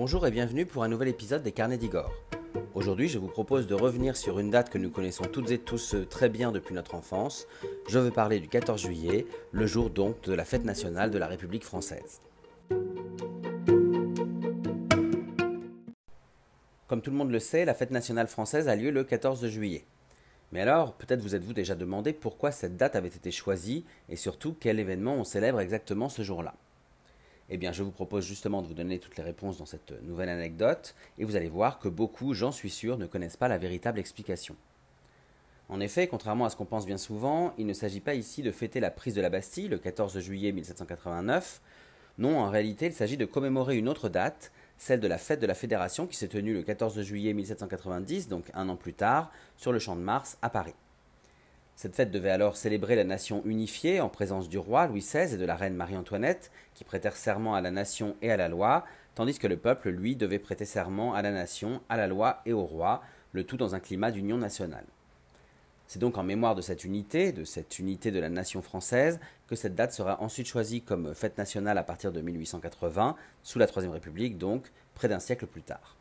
Bonjour et bienvenue pour un nouvel épisode des Carnets d'Igor. Aujourd'hui, je vous propose de revenir sur une date que nous connaissons toutes et tous très bien depuis notre enfance. Je veux parler du 14 juillet, le jour donc de la fête nationale de la République française. Comme tout le monde le sait, la fête nationale française a lieu le 14 juillet. Mais alors, peut-être vous êtes-vous déjà demandé pourquoi cette date avait été choisie et surtout quel événement on célèbre exactement ce jour-là. Eh bien, je vous propose justement de vous donner toutes les réponses dans cette nouvelle anecdote, et vous allez voir que beaucoup, j'en suis sûr, ne connaissent pas la véritable explication. En effet, contrairement à ce qu'on pense bien souvent, il ne s'agit pas ici de fêter la prise de la Bastille le 14 juillet 1789. Non, en réalité, il s'agit de commémorer une autre date, celle de la fête de la Fédération qui s'est tenue le 14 juillet 1790, donc un an plus tard, sur le champ de Mars à Paris. Cette fête devait alors célébrer la nation unifiée en présence du roi Louis XVI et de la reine Marie-Antoinette, qui prêtèrent serment à la nation et à la loi, tandis que le peuple, lui, devait prêter serment à la nation, à la loi et au roi, le tout dans un climat d'union nationale. C'est donc en mémoire de cette unité, de cette unité de la nation française, que cette date sera ensuite choisie comme fête nationale à partir de 1880, sous la Troisième République donc, près d'un siècle plus tard.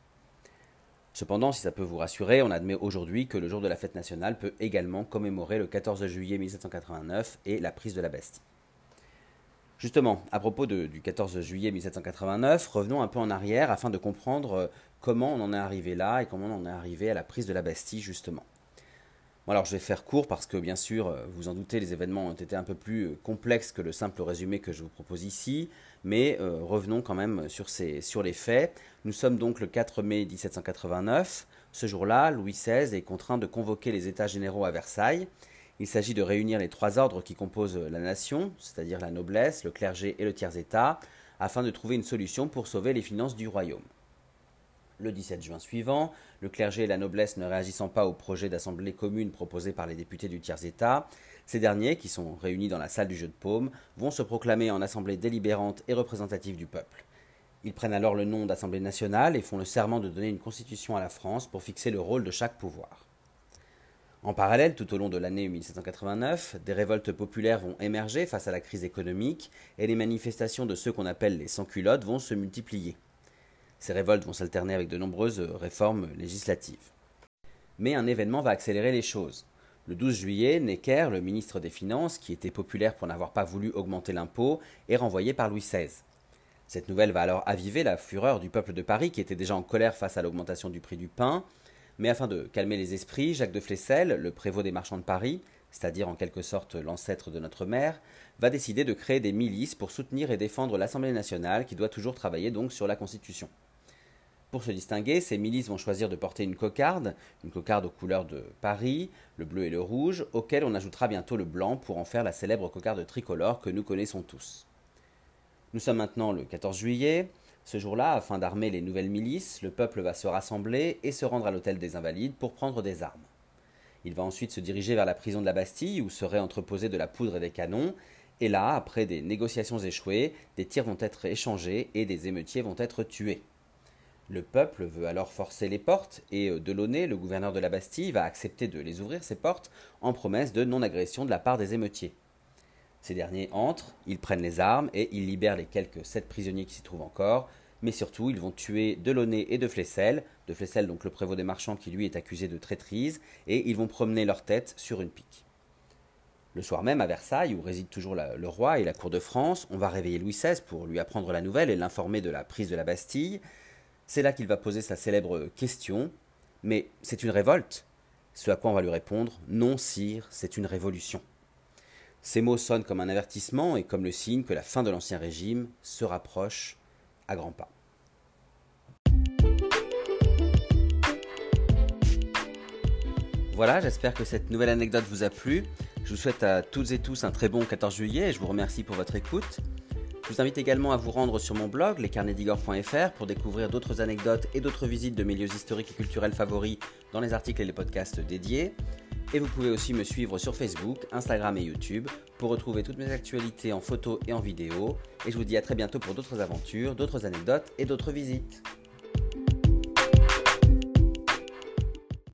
Cependant, si ça peut vous rassurer, on admet aujourd'hui que le jour de la fête nationale peut également commémorer le 14 juillet 1789 et la prise de la Bastille. Justement, à propos du 14 juillet 1789, revenons un peu en arrière afin de comprendre euh, comment on en est arrivé là et comment on en est arrivé à la prise de la Bastille justement alors je vais faire court parce que bien sûr, euh, vous en doutez, les événements ont été un peu plus euh, complexes que le simple résumé que je vous propose ici, mais euh, revenons quand même sur, sur les faits. Nous sommes donc le 4 mai 1789. Ce jour-là, Louis XVI est contraint de convoquer les États généraux à Versailles. Il s'agit de réunir les trois ordres qui composent la nation, c'est-à-dire la noblesse, le clergé et le tiers-État, afin de trouver une solution pour sauver les finances du royaume. Le 17 juin suivant, le clergé et la noblesse ne réagissant pas au projet d'assemblée commune proposé par les députés du tiers-État, ces derniers, qui sont réunis dans la salle du jeu de paume, vont se proclamer en assemblée délibérante et représentative du peuple. Ils prennent alors le nom d'Assemblée nationale et font le serment de donner une constitution à la France pour fixer le rôle de chaque pouvoir. En parallèle, tout au long de l'année 1789, des révoltes populaires vont émerger face à la crise économique et les manifestations de ceux qu'on appelle les sans-culottes vont se multiplier. Ces révoltes vont s'alterner avec de nombreuses réformes législatives. Mais un événement va accélérer les choses. Le 12 juillet, Necker, le ministre des Finances, qui était populaire pour n'avoir pas voulu augmenter l'impôt, est renvoyé par Louis XVI. Cette nouvelle va alors aviver la fureur du peuple de Paris, qui était déjà en colère face à l'augmentation du prix du pain. Mais afin de calmer les esprits, Jacques de Flessel, le prévôt des marchands de Paris, c'est-à-dire en quelque sorte l'ancêtre de notre mère, va décider de créer des milices pour soutenir et défendre l'Assemblée nationale qui doit toujours travailler donc sur la Constitution. Pour se distinguer, ces milices vont choisir de porter une cocarde, une cocarde aux couleurs de Paris, le bleu et le rouge, auquel on ajoutera bientôt le blanc pour en faire la célèbre cocarde tricolore que nous connaissons tous. Nous sommes maintenant le 14 juillet. Ce jour-là, afin d'armer les nouvelles milices, le peuple va se rassembler et se rendre à l'hôtel des Invalides pour prendre des armes. Il va ensuite se diriger vers la prison de la Bastille où serait entreposée de la poudre et des canons, et là, après des négociations échouées, des tirs vont être échangés et des émeutiers vont être tués. Le peuple veut alors forcer les portes et euh, Delaunay, le gouverneur de la Bastille, va accepter de les ouvrir ces portes en promesse de non-agression de la part des émeutiers. Ces derniers entrent, ils prennent les armes et ils libèrent les quelques sept prisonniers qui s'y trouvent encore, mais surtout ils vont tuer Delaunay et De Flessel, De Flessel donc le prévôt des marchands qui lui est accusé de traîtrise, et ils vont promener leur tête sur une pique. Le soir même, à Versailles, où réside toujours le roi et la cour de France, on va réveiller Louis XVI pour lui apprendre la nouvelle et l'informer de la prise de la Bastille. C'est là qu'il va poser sa célèbre question Mais c'est une révolte Ce à quoi on va lui répondre Non, sire, c'est une révolution. Ces mots sonnent comme un avertissement et comme le signe que la fin de l'Ancien Régime se rapproche à grands pas. Voilà, j'espère que cette nouvelle anecdote vous a plu. Je vous souhaite à toutes et tous un très bon 14 juillet et je vous remercie pour votre écoute. Je vous invite également à vous rendre sur mon blog, lescarnedigor.fr, pour découvrir d'autres anecdotes et d'autres visites de milieux historiques et culturels favoris dans les articles et les podcasts dédiés. Et vous pouvez aussi me suivre sur Facebook, Instagram et YouTube pour retrouver toutes mes actualités en photo et en vidéo. Et je vous dis à très bientôt pour d'autres aventures, d'autres anecdotes et d'autres visites.